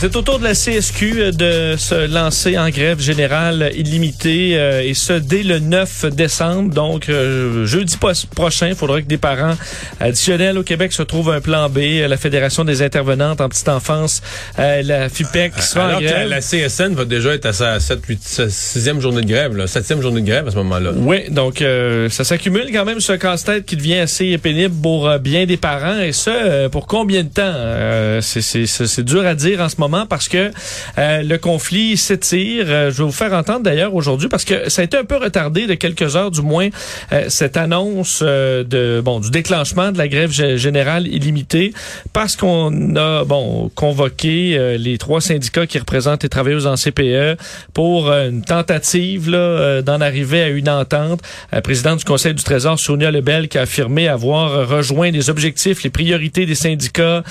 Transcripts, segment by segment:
C'est au tour de la CSQ de se lancer en grève générale illimitée euh, et ce dès le 9 décembre. Donc euh, jeudi prochain, il faudra que des parents additionnels au Québec se trouvent un plan B. La Fédération des intervenantes en petite enfance, euh, la FIPEC soit Alors en grève. Que la CSN va déjà être à sa 7, 8, 6e journée de grève, là, 7e journée de grève à ce moment-là. Oui, donc ça s'accumule quand même ce casse-tête qui devient assez pénible pour bien des parents et ce pour combien de temps? C'est dur à dire en ce moment parce que euh, le conflit s'étire. Euh, je vais vous faire entendre d'ailleurs aujourd'hui parce que ça a été un peu retardé de quelques heures du moins euh, cette annonce de bon du déclenchement de la grève générale illimitée parce qu'on a bon convoqué les trois syndicats qui représentent les travailleurs en CPE pour une tentative là d'en arriver à une entente. La présidente du Conseil du Trésor Sonia Lebel qui a affirmé avoir rejoint les objectifs, les priorités des syndicats,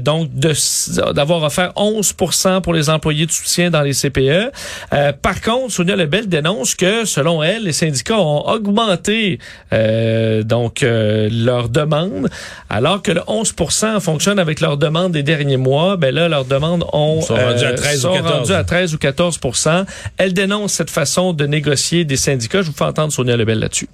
donc d'avoir offert 11% pour les employés de soutien dans les CPE. Euh, par contre, Sonia Lebel dénonce que, selon elle, les syndicats ont augmenté euh, donc euh, leurs demandes, alors que le 11% fonctionne avec leurs demandes des derniers mois. Ben là, leurs demandes ont sont rendues à 13 sont ou 14. à 13 ou 14 Elle dénonce cette façon de négocier des syndicats. Je vous fais entendre Sonia Lebel là-dessus.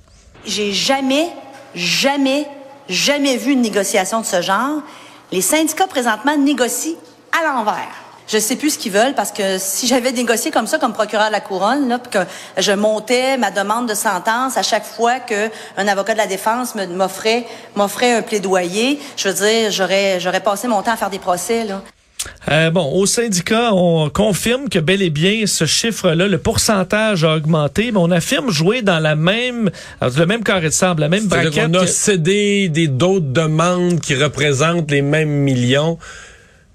J'ai jamais, jamais, jamais vu une négociation de ce genre. Les syndicats présentement négocient à l'envers. Je sais plus ce qu'ils veulent parce que si j'avais négocié comme ça comme procureur de la couronne, là, que je montais ma demande de sentence à chaque fois que un avocat de la défense m'offrait m'offrait un plaidoyer, je veux dire, j'aurais j'aurais passé mon temps à faire des procès là. Euh, bon, au syndicat, on confirme que bel et bien ce chiffre-là, le pourcentage a augmenté, mais on affirme jouer dans la même, le même carré de sable, la même braquette. On a cédé des d'autres demandes qui représentent les mêmes millions.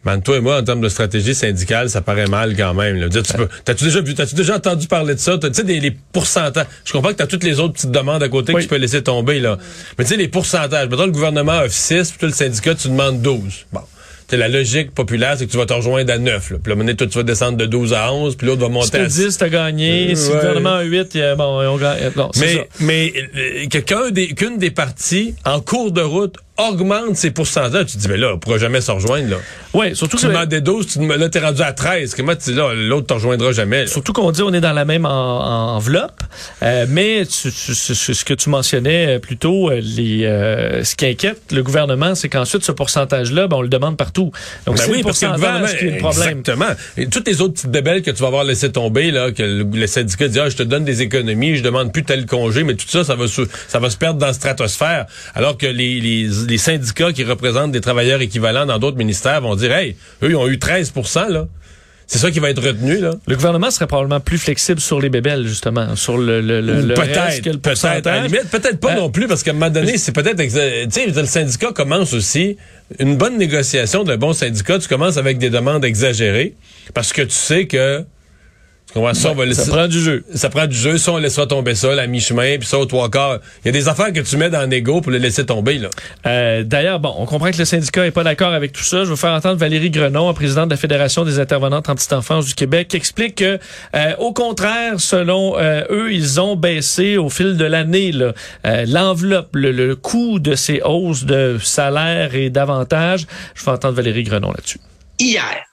Man, toi et moi, en termes de stratégie syndicale, ça paraît mal quand même. Là. Tu t'as-tu déjà vu, t'as-tu déjà entendu parler de ça? Tu sais, les pourcentages. Je comprends que t'as toutes les autres petites demandes à côté que tu peux laisser tomber, là. Mais tu sais, les pourcentages. Mettons, le gouvernement offre 6, puis toi, le syndicat, tu demandes 12. Bon. C'est la logique populaire, c'est que tu vas te rejoindre à 9. Là. Puis là, toi, tu vas descendre de 12 à 11, puis l'autre va monter à 10. t'as gagné. si le gouvernement a 8, bon, on gagne. mais, mais euh, des, qu'une des parties, en cours de route, augmente ces pourcentages. Tu te dis, mais là, on pourra jamais se rejoindre, là. Oui, surtout tu que... demandes des 12, tu, là, t'es rendu à 13. Comment tu dis, là, l'autre te rejoindra jamais. Surtout qu'on dit on est dans la même enveloppe. Euh, mais ce que tu mentionnais plus tôt, euh, les, euh, ce qui inquiète le gouvernement, c'est qu'ensuite, ce pourcentage-là, ben, on le demande partout. Donc, ben c'est oui, le qui est le problème. Exactement. Et toutes les autres petites bébelles que tu vas avoir laissé tomber, là, que le, syndicat dit, ah, je te donne des économies, je demande plus tel congé, mais tout ça, ça va, ça va se perdre dans la stratosphère. Alors que les, les les syndicats qui représentent des travailleurs équivalents dans d'autres ministères vont dire, hey, eux, ils ont eu 13 là. C'est ça qui va être retenu, là. Le gouvernement serait probablement plus flexible sur les bébelles, justement, sur le, le, le, peut-être, peut-être, peut-être pas euh, non plus, parce qu'à un moment donné, c'est peut-être, tu sais, le syndicat commence aussi une bonne négociation d'un bon syndicat. Tu commences avec des demandes exagérées, parce que tu sais que ça, prend du jeu. Ça prend du jeu. Ça, on laissera tomber ça, la mi-chemin, puis ça, au trois quarts. Il y a des affaires que tu mets dans l'égo pour les laisser tomber, là. Euh, D'ailleurs, bon, on comprend que le syndicat est pas d'accord avec tout ça. Je vais faire entendre Valérie Grenon, présidente de la Fédération des intervenantes en petite enfance du Québec, qui explique que, euh, au contraire, selon euh, eux, ils ont baissé au fil de l'année euh, l'enveloppe, le, le coût de ces hausses de salaire et d'avantages. Je vais entendre Valérie Grenon là-dessus. Hier,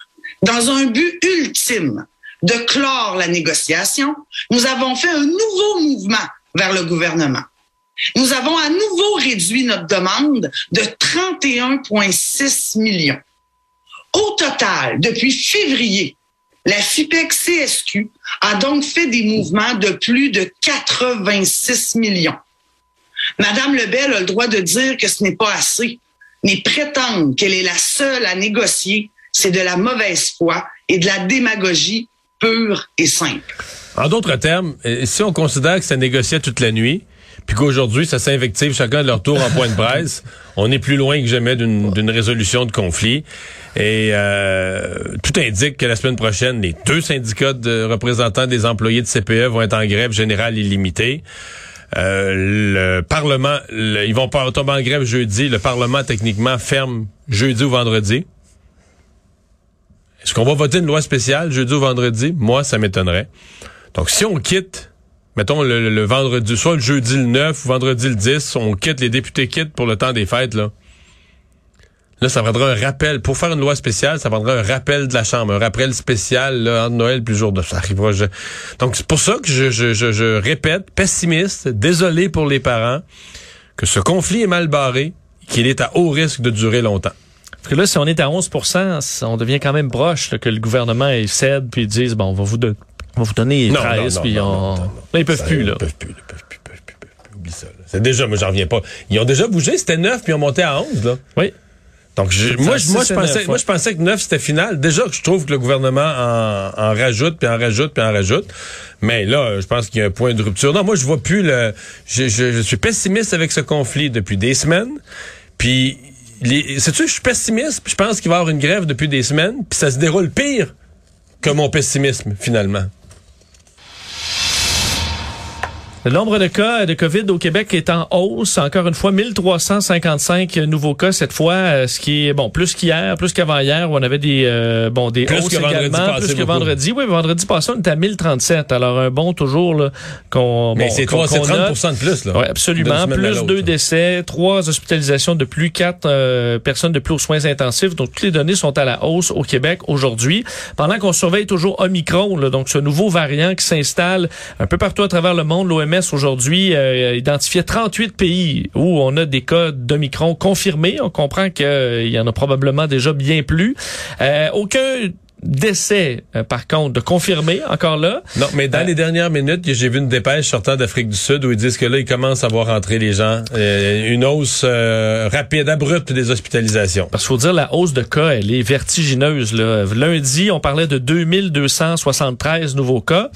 dans un but ultime de clore la négociation, nous avons fait un nouveau mouvement vers le gouvernement. Nous avons à nouveau réduit notre demande de 31,6 millions. Au total, depuis février, la FIPEC CSQ a donc fait des mouvements de plus de 86 millions. Madame Lebel a le droit de dire que ce n'est pas assez, mais prétendre qu'elle est la seule à négocier, c'est de la mauvaise foi et de la démagogie pure et simple. En d'autres termes, si on considère que ça négociait toute la nuit, puis qu'aujourd'hui, ça s'invective chacun de leur tour en point de presse, on est plus loin que jamais d'une résolution de conflit. Et euh, tout indique que la semaine prochaine, les deux syndicats de représentants des employés de CPE vont être en grève générale illimitée. Euh, le Parlement, le- ils vont pas tomber en grève jeudi. Le Parlement, techniquement, ferme jeudi ou vendredi. Est-ce qu'on va voter une loi spéciale jeudi ou vendredi? Moi, ça m'étonnerait. Donc, si on quitte, mettons le, le- vendredi, soit le jeudi le 9 ou vendredi le 10, on quitte, les députés quittent pour le temps des fêtes, là. Là, ça prendra un rappel. Pour faire une loi spéciale, ça prendra un rappel de la Chambre, un rappel spécial là, entre Noël puis le jour de ça arrivera. je- Donc, c'est pour ça que je, je, je, je répète, pessimiste, désolé pour les parents, que ce conflit est mal barré, qu'il est à haut risque de durer longtemps. Parce que là, si on est à 11% on devient quand même proche là, que le gouvernement cède puis ils disent bon, on va vous, don- on va vous donner 13 puis on... Là, ils peuvent Ça, plus là. Ils peuvent plus, ils peuvent plus, ils peuvent plus, ils peuvent plus. Oublie ça. là. C'est déjà, moi, j'en reviens pas. Ils ont déjà bougé, c'était 9 puis ils ont monté à 11, là. Oui. Donc, je- moi, je, moi, je pensais, moi, je pensais que 9 c'était final. Déjà que je trouve que le gouvernement en, en rajoute, puis en rajoute, puis en rajoute. Mais là, je pense qu'il y a un point de rupture. Non, moi, je vois plus le. Je, je, je suis pessimiste avec ce conflit depuis des semaines. Puis, sais-tu je suis pessimiste, je pense qu'il va y avoir une grève depuis des semaines, puis ça se déroule pire que mon pessimisme, finalement. Le nombre de cas de COVID au Québec est en hausse. Encore une fois, 1355 nouveaux cas cette fois, euh, ce qui est bon plus qu'hier, plus qu'avant-hier où on avait des euh, bon des Plus hausses que vendredi également, passé plus que beaucoup. vendredi. Oui, vendredi passé on était à 1037. Alors un bon toujours là qu'on Mais bon, c'est qu'on 30 note. de plus, là. Oui, D'une absolument. Plus deux décès, trois hospitalisations de plus, quatre euh, personnes de plus aux soins intensifs. Donc, toutes les données sont à la hausse au Québec aujourd'hui. Pendant qu'on surveille toujours Omicron, là, donc ce nouveau variant qui s'installe un peu partout à travers le monde, l'OMS aujourd'hui euh, identifiait 38 pays où on a des cas d'Omicron confirmés. On comprend qu'il y en a probablement déjà bien plus. Euh, aucun décès, euh, par contre, de confirmé encore là. Non, mais dans Euh, les dernières minutes, j'ai vu une dépêche sortant d'Afrique du Sud où ils disent que là, ils commencent à voir rentrer les gens. Euh, une hausse euh, rapide, abrupte des hospitalisations. Parce qu'il faut dire, la hausse de cas, elle est vertigineuse. Là. Lundi, on parlait de 2273 nouveaux cas.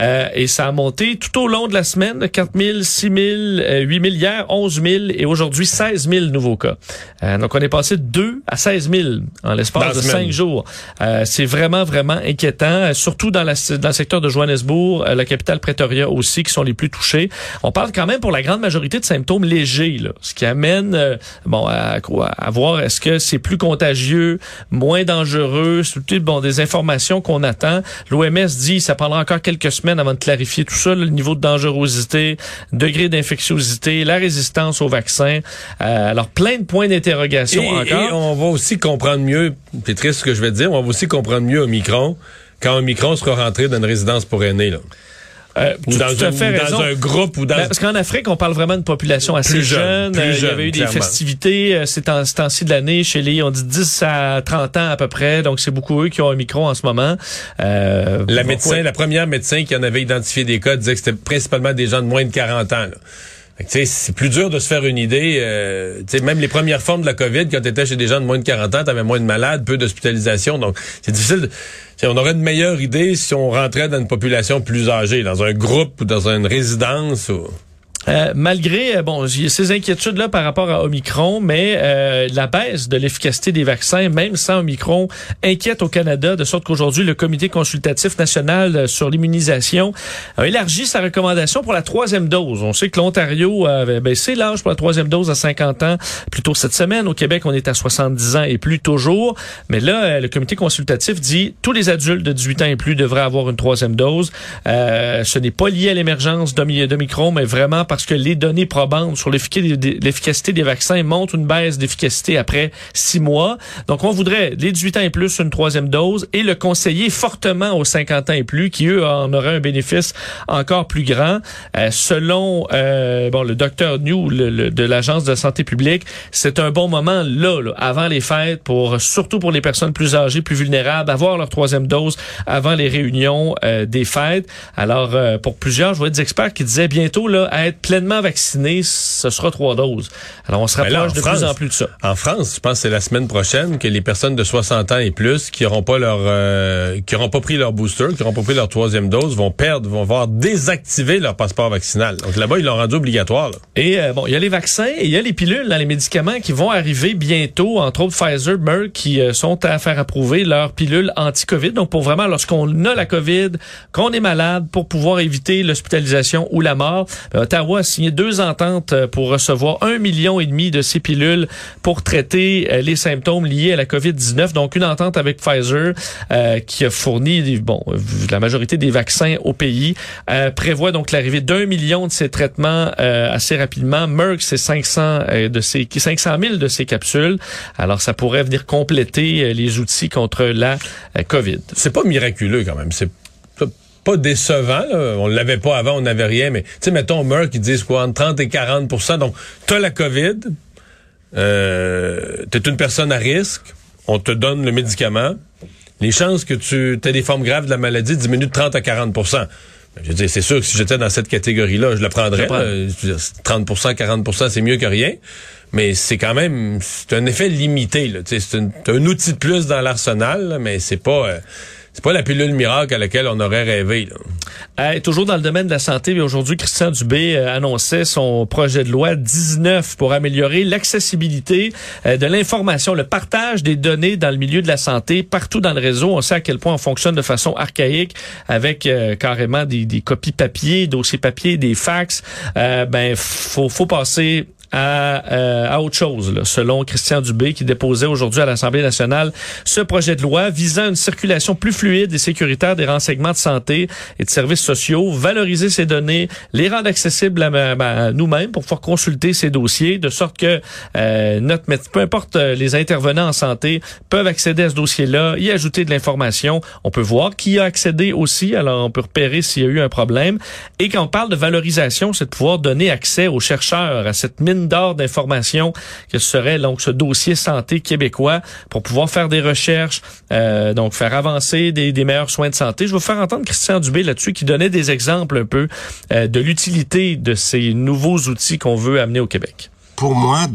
Euh, et ça a monté tout au long de la semaine, de 4 000, 6 000, euh, 8 000 hier, 11 000 et aujourd'hui 16 000 nouveaux cas. Euh, donc, on est passé de 2 à 16 000 en l'espace de semaine. 5 jours. Euh, c'est vraiment, vraiment inquiétant, euh, surtout dans, la, dans le secteur de Johannesburg, euh, la capitale Pretoria aussi, qui sont les plus touchés. On parle quand même pour la grande majorité de symptômes légers, là, ce qui amène euh, bon à, quoi, à voir est-ce que c'est plus contagieux, moins dangereux, c'est tout, bon des informations qu'on attend. L'OMS dit ça prendra encore quelques semaines avant de clarifier tout ça, le niveau de dangerosité, degré d'infectiosité, la résistance au vaccin. Euh, alors plein de points d'interrogation encore. et on va aussi comprendre mieux, c'est triste ce que je vais te dire, on va aussi comprendre mieux Omicron quand Omicron sera rentré dans une résidence pour aînés. Là. Euh, Ou dans, un, fait ou dans un groupe ou dans... Ben, parce qu'en Afrique, on parle vraiment d'une population assez Plus jeune, jeune. plus Euh, il y avait eu des festivités euh, ces temps- ces temps-ci de l'année chez les, on dit 10 à 30 ans à peu près. Donc, c'est beaucoup eux qui ont un micro en ce moment. Euh, La médecin, la première médecin qui en avait identifié des cas disait que c'était principalement des gens de moins de 40 ans. là. C'est plus dur de se faire une idée. euh, même les premières formes de la COVID, quand tu étais chez des gens de moins de 40 ans, tu moins de malades, peu d'hospitalisation. Donc, c'est difficile. de- on aurait une meilleure idée si on rentrait dans une population plus âgée, dans un groupe ou dans une résidence. Ou... Euh, malgré, euh, bon, ces inquiétudes-là par rapport à Omicron, mais euh, la baisse de l'efficacité des vaccins, même sans Omicron, inquiète au Canada, de sorte qu'aujourd'hui, le Comité consultatif national euh, sur l'immunisation a élargi sa recommandation pour la troisième dose. On sait que l'Ontario avait baissé l'âge pour la troisième dose à 50 ans plus tôt cette semaine. Au Québec, on est à 70 ans et plus toujours. Mais là, le Comité consultatif dit tous les adultes de 18 ans et plus devraient avoir une troisième dose. Euh, ce n'est pas lié à l'émergence d'Omi- d'Omicron, mais vraiment parce que les données probantes sur l'effic- l'efficacité des vaccins montrent une baisse d'efficacité après six mois. Donc, on voudrait les 18 ans et plus une troisième dose et le conseiller fortement aux 50 ans et plus qui, eux, en auraient un bénéfice encore plus grand. Euh, selon euh, bon le docteur New le- le- de l'Agence de santé publique, c'est un bon moment là, là, avant les fêtes, pour surtout pour les personnes plus âgées, plus vulnérables, avoir leur troisième dose avant les réunions euh, des fêtes. Alors, euh, pour plusieurs, je vois des experts qui disaient bientôt là, être pleinement vacciné, ce sera trois doses. Alors, on se Ben là, rapproche en de France, plus en plus de ça. En France, je pense que c'est la semaine prochaine que les personnes de 60 ans et plus qui n'auront pas leur euh, qui auront pas pris leur booster, qui n'auront pas pris leur troisième dose, vont perdre, vont voir désactiver leur passeport vaccinal. Donc là-bas, ils l'ont rendu obligatoire. là. Et euh, bon, il y a les vaccins et il y a les pilules dans les médicaments qui vont arriver bientôt, entre autres Pfizer, Merck, qui euh, sont à faire approuver leurs pilules anti-Covid. Donc pour vraiment, lorsqu'on a la Covid, qu'on est malade, pour pouvoir éviter l'hospitalisation ou la mort, ben, Ottawa A signé deux ententes euh, pour recevoir un million et demi de ces pilules pour traiter euh, les symptômes liés à la COVID-19. Donc, une entente avec Pfizer euh, qui a fourni bon, la majorité des vaccins au pays prévoit donc l'arrivée d'un million de ces traitements assez rapidement. Merck, c'est 500 de ces 500 000 de ces capsules. Alors, ça pourrait venir compléter les outils contre la COVID. C'est pas miraculeux quand même. C'est pas décevant. Là. On l'avait pas avant, on n'avait rien. Mais tu sais, mettons Merck, ils disent quoi, entre 30 et 40% Donc, tu as la COVID, euh, tu es une personne à risque, on te donne le médicament. Les chances que tu aies des formes graves de la maladie diminuent de 30 à 40% je veux dire, c'est sûr que si j'étais dans cette catégorie-là, je le prendrais. 30% 40% c'est mieux que rien. Mais c'est quand même, c'est un effet limité. C'est un, un, outil de plus dans l'arsenal, mais c'est pas... Euh, c'est pas la pilule miracle à laquelle on aurait rêvé. Là. toujours dans le domaine de la santé, aujourd'hui, Christian Dubé euh, annonçait son projet de loi 19 pour améliorer l'accessibilité euh, de l'information, le partage des données dans le milieu de la santé partout dans le réseau. On sait à quel point on fonctionne de façon archaïque avec euh, carrément des, des, copies papier, dossiers papier, des fax. ben, faut, faut passer à, euh, à autre chose, là, selon Christian Dubé, qui déposait aujourd'hui à l'Assemblée nationale ce projet de loi visant une circulation plus fluide et sécuritaire des renseignements de santé et de services sociaux, valoriser ces données, les rendre accessibles à, nous-mêmes pour pouvoir consulter ces dossiers, de sorte que euh, notre peu importe euh, les intervenants en santé, peuvent accéder à ce dossier-là, y ajouter de l'information. On peut voir qui a accédé aussi, alors on peut repérer s'il y a eu un problème. Et quand on parle de valorisation, c'est de pouvoir donner accès aux chercheurs à cette mine d'or d'informations que serait donc ce dossier santé québécois pour pouvoir faire des recherches, euh, donc faire avancer des, des, meilleurs soins de santé. Je vais vous faire entendre Christian Dubé là-dessus qui donnait des exemples un peu euh, de l'utilité de ces nouveaux outils qu'on veut amener au Québec. Pour moi,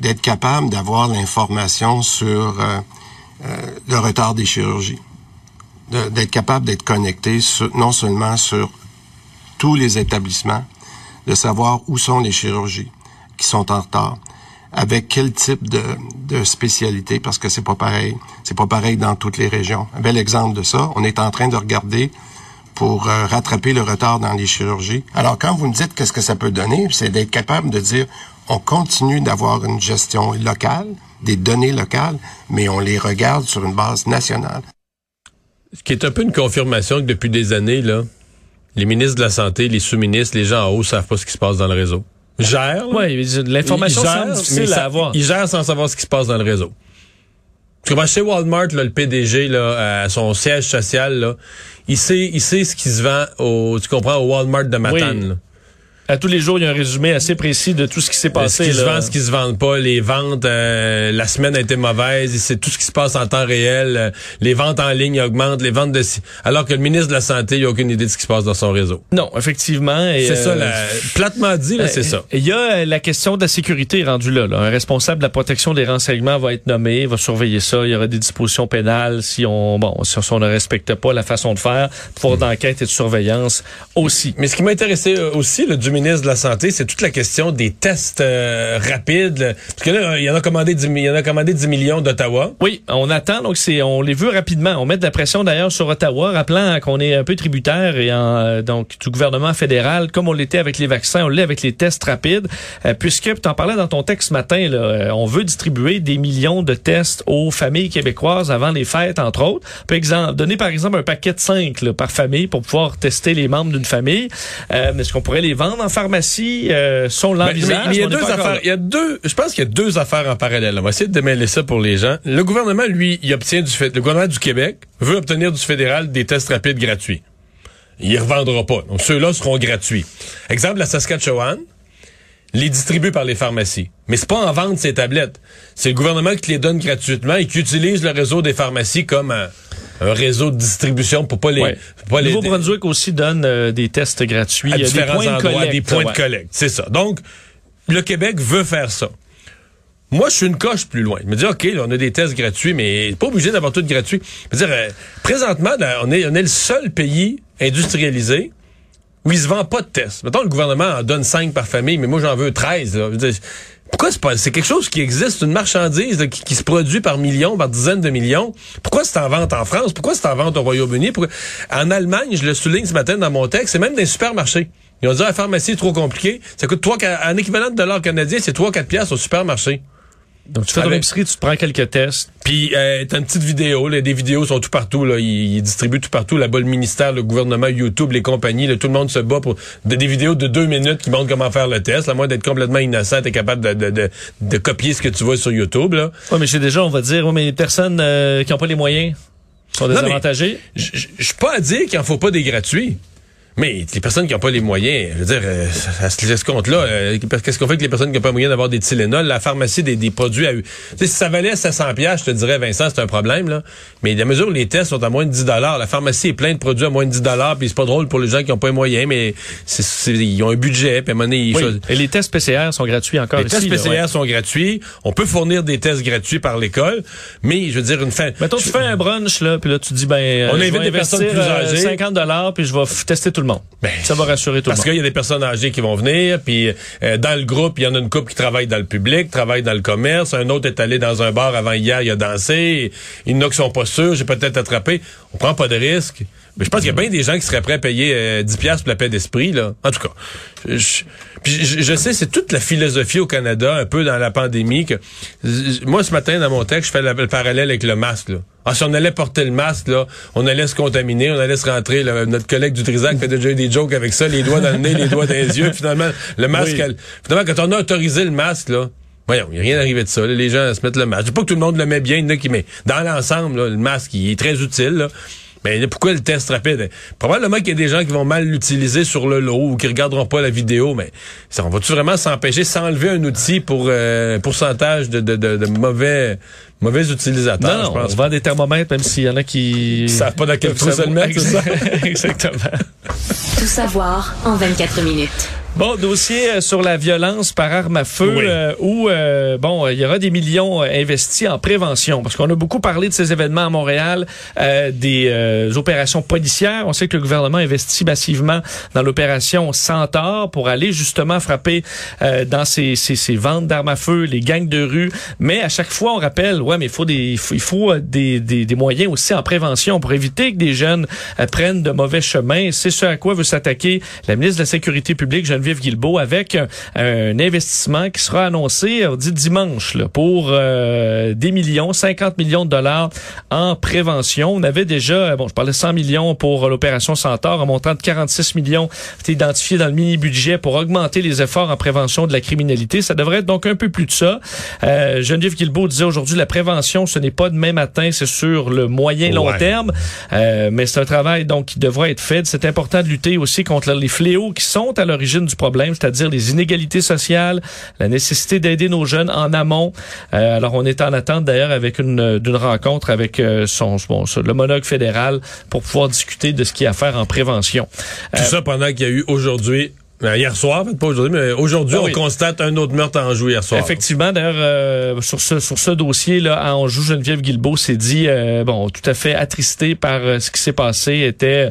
d'être capable d'avoir l'information sur euh, le retard des chirurgies, d'être capable d'être connecté non seulement sur tous les établissements, de savoir où sont les chirurgies, qui sont en retard. Avec quel type de, spécialité? Parce que c'est pas pareil. C'est pas pareil dans toutes les régions. Un bel exemple de ça on est en train de regarder pour euh, rattraper le retard dans les chirurgies. Alors quand vous me dites qu'est-ce que ça peut donner c'est d'être capable de dire on continue d'avoir une gestion locale des données locales mais on les regarde sur une base nationale. Ce qui est un peu une confirmation que depuis des années là les ministres de la santé les sous-ministres les gens en haut savent pas ce qui se passe dans le réseau gère. Oui, l'information semble difficile à avoir. Il gère sans savoir ce qui se passe dans le réseau. Tu vois, chez Walmart, là, le PDG, là, à son siège social, là, il sait, il sait ce qui se vend au, tu comprends, au Walmart de Matane. À tous les jours, il y a un résumé assez précis de tout ce qui s'est passé. Ce qui se vend, ce qui se vend pas, les ventes, euh, la semaine a été mauvaise, c'est tout ce qui se passe en temps réel, euh, les ventes en ligne augmentent, les ventes de... Alors que le ministre de la Santé, il a aucune idée de ce qui se passe dans son réseau. Non, effectivement. C'est ça, la, platement dit, c'est ça. Il y a la question de la sécurité rendue là, là, Un responsable de la protection des renseignements va être nommé, va surveiller ça. Il y aura des dispositions pénales si on, bon, si on ne respecte pas la façon de faire, pour hmm. d'enquête et de surveillance aussi. Mais ce qui m'a intéressé aussi, le du ministre de la Santé, c'est toute la question des tests euh, rapides. Parce que là, il y en a commandé 10, il y en a commandé 10 millions d'Ottawa. Oui, on attend. Donc, c'est, on les veut rapidement. On met de la pression d'ailleurs sur Ottawa, rappelant qu'on est un peu tributaire et en, euh, donc du gouvernement fédéral, comme on l'était avec les vaccins, on l'est avec les tests rapides. Euh, puisque, tu en parlais dans ton texte ce matin, là, on veut distribuer des millions de tests aux familles québécoises avant les fêtes, entre autres. Par exemple, donner par exemple un paquet de 5 par famille pour pouvoir tester les membres d'une famille. Est-ce qu'on pourrait les vendre en pharmacie? euh, sont l'envisage. il y a deux affaires. Il y a deux. Je pense qu'il y a deux affaires en parallèle. On va essayer de démêler ça pour les gens. Le gouvernement, lui, il obtient du fait. Le gouvernement du Québec veut obtenir du fédéral des tests rapides gratuits. Il ne revendra pas. Donc ceux-là seront gratuits. Exemple, la Saskatchewan les distribue par les pharmacies. Mais c'est pas en vente ces tablettes. C'est le gouvernement qui les donne gratuitement et qui utilise le réseau des pharmacies comme un, réseau de distribution pour pas les. Ouais. Pas le Nouveau-Brunswick aussi donne euh, des tests gratuits. À différents des points endroits, de collecte, des points de collecte. C'est ça. Donc, le Québec veut faire ça. Moi, je suis une coche plus loin. Je me dis, OK, on a des tests gratuits, mais pas obligé d'avoir tout gratuit. Je veux dire, euh, présentement, on est, on est le seul pays industrialisé où il se vend pas de tests. Mettons, le gouvernement en donne 5 par famille, mais moi, j'en veux 13. Pourquoi c'est pas, c'est quelque chose qui existe, une marchandise qui, se produit par millions, par dizaines de millions? Pourquoi c'est en vente en France? Pourquoi c'est en vente au Royaume-Uni? En Allemagne, je le souligne ce matin dans mon texte, c'est même des supermarchés. Ils ont dit, ah, la pharmacie est trop compliqué. Ça coûte 3, en équivalent de dollars canadiens, c'est 3-4 piastres au supermarché. Donc, tu fais ton Avec- épicerie, tu te prends quelques tests. Puis euh, t'as une petite vidéo, là, des vidéos sont tout partout, là, ils, ils distribuent tout partout, là-bas le ministère, le gouvernement, YouTube, les compagnies, là, tout le monde se bat pour de- des vidéos de deux minutes qui montrent comment faire le test. À moins d'être complètement innocent, t'es capable de, de, de, de copier ce que tu vois sur YouTube. Là. Oui, mais chez déjà, on va dire, ouais, mais les personnes euh, qui n'ont pas les moyens sont désavantagées. Je suis pas à dire qu'il en faut pas des gratuits. Mais les personnes qui n'ont pas les moyens, je veux dire, euh, à ce, à ce compte-là, euh, qu'est-ce qu'on fait avec les personnes qui n'ont pas les moyens d'avoir des Tylenol, la pharmacie des, des produits à... Sais, si ça valait 700 pièces, je te dirais, Vincent, c'est un problème, là. Mais à mesure où les tests sont à moins de 10 la pharmacie est pleine de produits à moins de 10 puis c'est pas drôle pour les gens qui n'ont pas les moyens, mais c'est, c'est- ils ont un budget, puis à un moment donné, ils Oui. Et les tests PCR sont gratuits encore les ici. tests là, PCR ouais. sont gratuits. On peut fournir des tests gratuits par l'école, mais je veux dire une fin. Mettons, tu fais un brunch, là, puis là, tu dis, ben, euh, On invite des personnes plus euh, âgées. 50 dollars, puis je vais tester tout le monde. Ben, ça va rassurer tout le Parce monde. qu'il y a des personnes âgées qui vont venir, puis euh, dans le groupe, il y en a une couple qui travaille dans le public, travaille dans le commerce, un autre est allé dans un bar avant hier, il a dansé, il y en a qui sont pas sûrs, j'ai peut-être attrapé. On prend pas de risque. Mais je pense qu'il y a bien des gens qui seraient prêts à payer euh, 10 pièces pour la paix d'esprit là. En tout cas, je, je- puis je, je sais c'est toute la philosophie au Canada un peu dans la pandémie que moi ce matin dans mon texte, je fais la- le parallèle avec le masque là. Ah, si on allait porter le masque, là, on allait se contaminer, on allait se rentrer. là, notre collègue du Trisac fait déjà eu des jokes avec ça, les doigts dans le nez, les doigts dans les yeux. Finalement, le masque, Oui. elle- finalement, quand on a autorisé le masque, là, voyons, il n'y a rien arrivé de ça. là. les gens se mettent le masque. Je dis pas que tout le monde le met bien, il y en a qui met. Dans l'ensemble, là, le masque, il est très utile. Là. Mais pourquoi le test rapide? Probablement qu'il y a des gens qui vont mal l'utiliser sur le lot ou qui regarderont pas la vidéo, mais ça, on va-tu vraiment s'empêcher, s'enlever un outil pour euh, pourcentage de, de, de, de mauvais, mauvais utilisateurs? Non, je pense on vend des thermomètres, même s'il y en a qui... Ils savent pas dans quel trou se le mettre, c'est ça? Exactement. Tout savoir en 24 minutes. Bon, dossier euh, sur la violence par arme à feu, Oui. euh, où euh, bon, euh, il y aura des millions euh, investis en prévention, parce qu'on a beaucoup parlé de ces événements à Montréal, euh, des euh, opérations policières. On sait que le gouvernement investit massivement dans l'opération Centaure pour aller justement frapper euh, dans ces, ces, ces ventes d'armes à feu, les gangs de rue. Mais à chaque fois, on rappelle, ouais, mais il faut des, il faut, il faut, des, des, des moyens aussi en prévention pour éviter que des jeunes prennent de mauvais chemins. C'est ce à quoi veut s'attaquer la ministre de la Sécurité publique, Geneviève Guilbeault, avec un, investissement qui sera annoncé, on dit dimanche, là, pour euh, des millions, 50 millions de dollars en prévention. On avait déjà, euh, bon, je parlais de 100 millions pour euh, l'opération Centaure, un montant de 46 millions été identifié dans le mini-budget pour augmenter les efforts en prévention de la criminalité. Ça devrait être donc un peu plus de ça. Euh, Geneviève Guilbeault disait aujourd'hui, la prévention, ce n'est pas demain matin, c'est sur le moyen long Ouais. terme. Euh, mais c'est un travail donc qui devra être fait. C'est important de lutter aussi contre les fléaux qui sont à l'origine du problème, c'est-à-dire les inégalités sociales, la nécessité d'aider nos jeunes en amont. Euh, alors on est en attente d'ailleurs avec une d'une rencontre avec euh, son bon, ça, l'homologue fédéral pour pouvoir discuter de ce qu'il y a à faire en prévention. Tout ça pendant qu'il y a eu aujourd'hui, hier soir, pas aujourd'hui, mais aujourd'hui, Ah on constate un autre meurtre en joue hier soir. Effectivement, d'ailleurs, euh, sur ce sur ce dossier-là, à Anjou, Geneviève Guilbeault s'est dit, euh, bon, tout à fait attristée par euh, ce qui s'est passé, était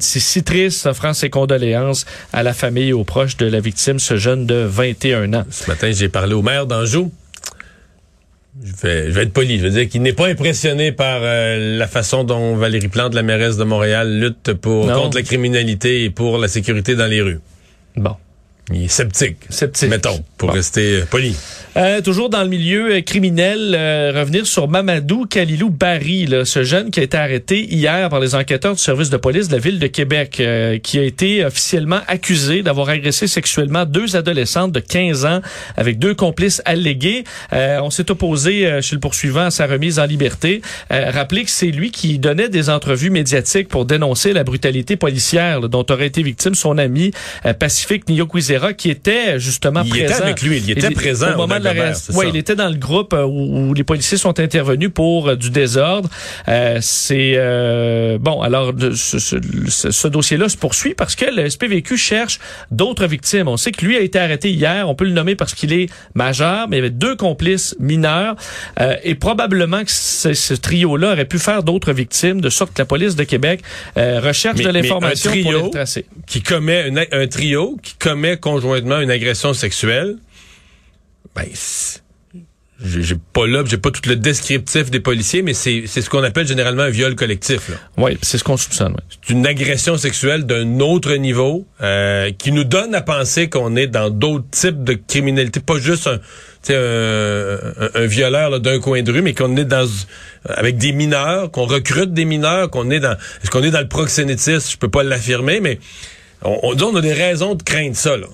si triste, offrant ses condoléances à la famille et aux proches de la victime, ce jeune de 21 ans. Ce matin, j'ai parlé au maire d'Anjou. Je vais, je vais être poli. Je veux dire qu'il n'est pas impressionné par euh, la façon dont Valérie Plante, la mairesse de Montréal, lutte pour Non. contre la criminalité et pour la sécurité dans les rues. Bon. Il est sceptique. Sceptique. Mettons, pour Bon. rester euh, poli. Euh, toujours dans le milieu euh, criminel, euh, revenir sur Mamadou Kalilou Barry, là, ce jeune qui a été arrêté hier par les enquêteurs du service de police de la ville de Québec, euh, qui a été officiellement accusé d'avoir agressé sexuellement deux adolescentes de 15 ans avec deux complices allégués. Euh, on s'est opposé euh, chez le poursuivant à sa remise en liberté. Euh, rappelez que c'est lui qui donnait des entrevues médiatiques pour dénoncer la brutalité policière là, dont aurait été victime son ami euh, Pacifique Nyokwizera, qui était justement Il présent. était avec lui, il était présent au moment au de la Ouais, ça. il était dans le groupe euh, où, où les policiers sont intervenus pour euh, du désordre. Euh, c'est euh, bon. Alors ce, ce- ce- ce dossier-là se poursuit parce que le SPVQ cherche d'autres victimes. On sait que lui a été arrêté hier. On peut le nommer parce qu'il est majeur, mais il y avait deux complices mineurs euh, et probablement que ce, trio-là aurait pu faire d'autres victimes, de sorte que la police de Québec euh, recherche Mais- de l'information pour les tracer. Qui commet un trio qui commet conjointement une agression sexuelle. Ben, j'ai pas là, j'ai pas tout le descriptif des policiers, mais c'est c'est ce qu'on appelle généralement un viol collectif. là. Oui, c'est ce qu'on soupçonne. ouais. C'est une agression sexuelle d'un autre niveau euh, qui nous donne à penser qu'on est dans d'autres types de criminalité, pas juste un, un, un- violeur d'un coin de rue, mais qu'on est dans avec des mineurs, qu'on recrute des mineurs, qu'on est dans est-ce qu'on est dans le proxénétisme, je peux pas l'affirmer, mais on, on, on a des raisons de craindre ça. Là.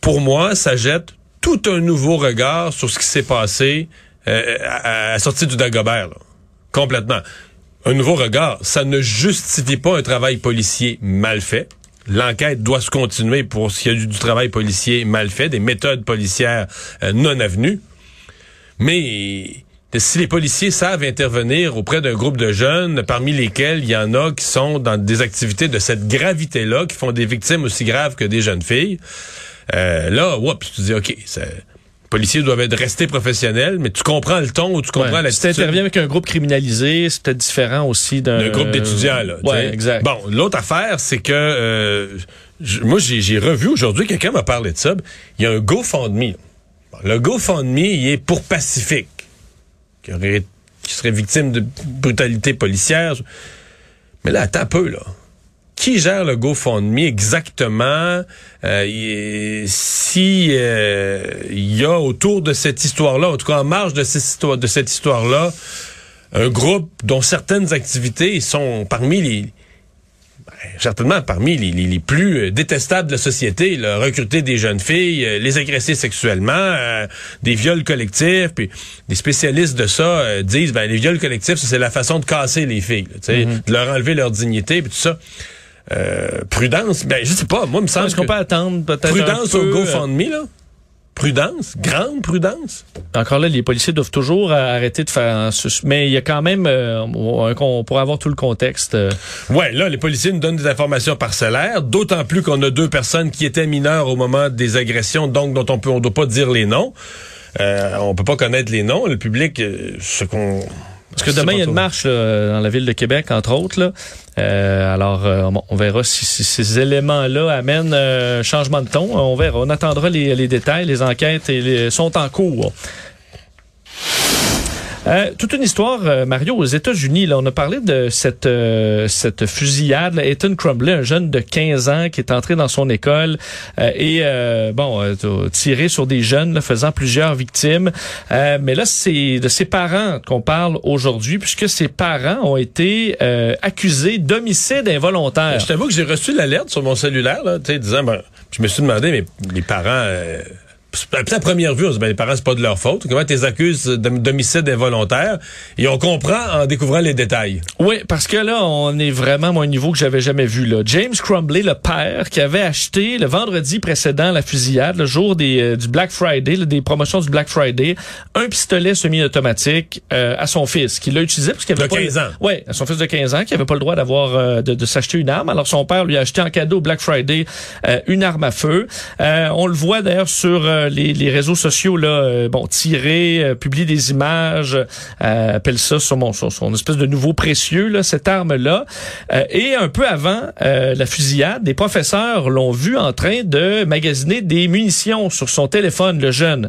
Pour moi, ça jette tout un nouveau regard sur ce qui s'est passé euh, à, à sortie du Dagobert. Complètement. Un nouveau regard. Ça ne justifie pas un travail policier mal fait. L'enquête doit se continuer pour s'il y a eu du travail policier mal fait, des méthodes policières euh, non avenues. Mais si les policiers savent intervenir auprès d'un groupe de jeunes, parmi lesquels il y en a qui sont dans des activités de cette gravité-là, qui font des victimes aussi graves que des jeunes filles, euh, là, oups, tu dis, OK, ça- les policiers doivent être restés professionnels, mais tu comprends le ton ou tu comprends Ouais. la Si t'interviens avec un groupe criminalisé, c'est peut-être différent aussi d'un... groupe d'étudiants. Là, tu Ouais, exact. Bon, l'autre affaire, c'est que euh, moi, j'ai j'ai revu aujourd'hui, quelqu'un m'a parlé de ça. Il y a un GoFundMe. Bon, le GoFundMe, il est pour Pacifique, qui, aurait, qui serait victime de brutalité policière. Mais là, attends un peu, là. Qui gère le GoFundMe exactement? Euh, il- si euh, il y a autour de cette histoire-là, en tout cas en marge de cette histoire, de cette histoire-là, un groupe dont certaines activités sont parmi les ben, certainement parmi les, les- les plus euh, détestables de la société, là, recruter des jeunes filles, euh, les agresser sexuellement, euh, des viols collectifs, puis des spécialistes de ça disent ben les viols collectifs c'est la façon de casser les filles, là, sais, de leur enlever leur dignité puis tout ça. Euh, prudence, ben je sais pas, moi il me semble Est-ce qu'on peut attendre peut-être prudence un au peu, euh, GoFundMe là? Prudence, grande prudence? Encore là, les policiers doivent toujours euh, arrêter de faire... Mais il y a quand même... euh, on pourrait avoir tout le contexte. Ouais, là, les policiers nous donnent des informations parcellaires, d'autant plus qu'on a deux personnes qui étaient mineures au moment des agressions, donc dont on peut, on doit pas dire les noms. Euh, on peut pas connaître les noms. Le public, ce qu'on Parce que demain, il y a une marche là, dans la ville de Québec, entre autres. Là. Euh, alors, euh, bon, on verra si, si ces éléments-là amènent euh, un changement de ton. On verra. On attendra les, les détails. Les enquêtes sont en cours. Euh, toute une histoire, euh, Mario, aux États-Unis. Là, on a parlé de cette euh, fusillade. Là, Ethan Crumbley, un jeune de 15 ans qui est entré dans son école et bon tiré sur des jeunes, faisant plusieurs victimes. Mais là, c'est de ses parents qu'on parle aujourd'hui, puisque ses parents ont été accusés d'homicide involontaire. Je t'avoue que j'ai reçu l'alerte sur mon cellulaire, là, disant, ben, je me suis demandé, mais les parents, peut-être à première vue, on se dit, ben, les parents, c'est pas de leur faute. Comment tu les accuses d'hom- d'homicide involontaire? Et on comprend en découvrant les détails. Oui, parce que là, on est vraiment à un niveau que j'avais jamais vu. Là. James Crumbley, le père, qui avait acheté le vendredi précédent la fusillade, le jour des, euh, du Black Friday, là, des promotions du Black Friday, un pistolet semi-automatique euh, à son fils, qui l'a utilisé parce qu'il avait De pas 15 ans. Ouais, à son fils de 15 ans, qui avait pas le droit d'avoir euh, de, de s'acheter une arme. Alors son père lui a acheté en cadeau au Black Friday euh, une arme à feu. Euh, on le voit d'ailleurs sur euh, les, les réseaux sociaux là, euh, bon, tirer, euh, publier des images, euh, appelle ça sur mon son, son espèce de nouveau précieux là, cette arme là. et un peu avant euh, la fusillade, des professeurs l'ont vu en train de magasiner des munitions sur son téléphone, le jeune.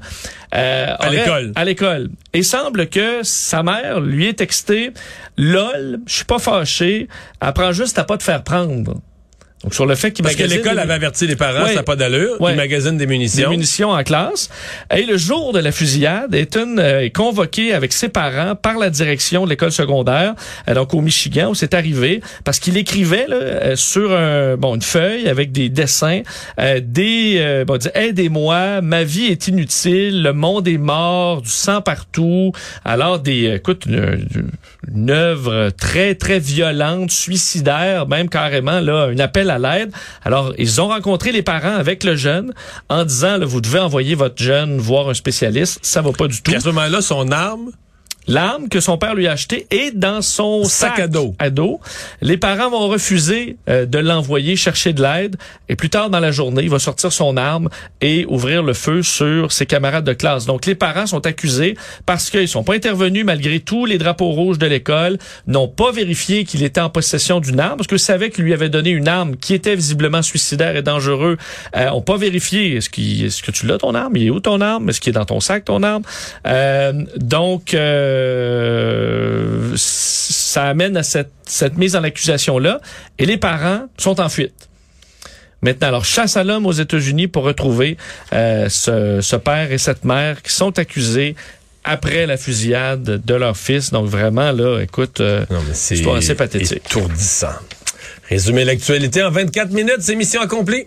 Euh, À l'école. à l'école. Et semble que sa mère lui ait texté LOL, je suis pas fâché, apprends juste à pas te faire prendre. Donc sur le fait qu'il Parce que l'école des- avait averti les parents, Ouais. ça n'a pas d'allure. Ouais. Ils magasinent des des munitions. munitions en classe. Et le jour de la fusillade, Ethan euh, est convoqué avec ses parents par la direction de l'école secondaire, euh, donc au Michigan, où c'est arrivé, parce qu'il écrivait là, euh, sur un, bon, une feuille avec des dessins, euh, des, euh, bon, aidez-moi, ma vie est inutile, le monde est mort, du sang partout. Alors des, écoute, une, une œuvre très très violente, suicidaire, même carrément là, un appel à l'aide. Alors ils ont rencontré les parents avec le jeune en disant, vous devez envoyer votre jeune voir un spécialiste, ça va pas du tout. À ce moment-là, son arme, L'arme que son père lui a achetée est dans son Sac sac, à dos. à dos. Les parents vont refuser euh, de l'envoyer chercher de l'aide et plus tard dans la journée, il va sortir son arme et ouvrir le feu sur ses camarades de classe. Donc les parents sont accusés parce qu'ils sont pas intervenus malgré tous les drapeaux rouges de l'école, n'ont pas vérifié qu'il était en possession d'une arme parce que savaient qu'il lui avait donné une arme qui était visiblement suicidaire et dangereux. Euh, ont pas vérifié est-ce est-ce que tu l'as ton arme, il est où ton arme, est-ce qu'il est dans ton sac ton arme? Euh, donc euh, ça amène à cette, cette mise en accusation là et les parents sont en fuite. Maintenant, alors chasse à l'homme aux États-Unis pour retrouver euh, ce, ce père et cette mère qui sont accusés après la fusillade de leur fils. Donc vraiment là, écoute, euh, c'est assez pathétique. étourdissant. Résumer l'actualité en 24 minutes, c'est mission accomplie.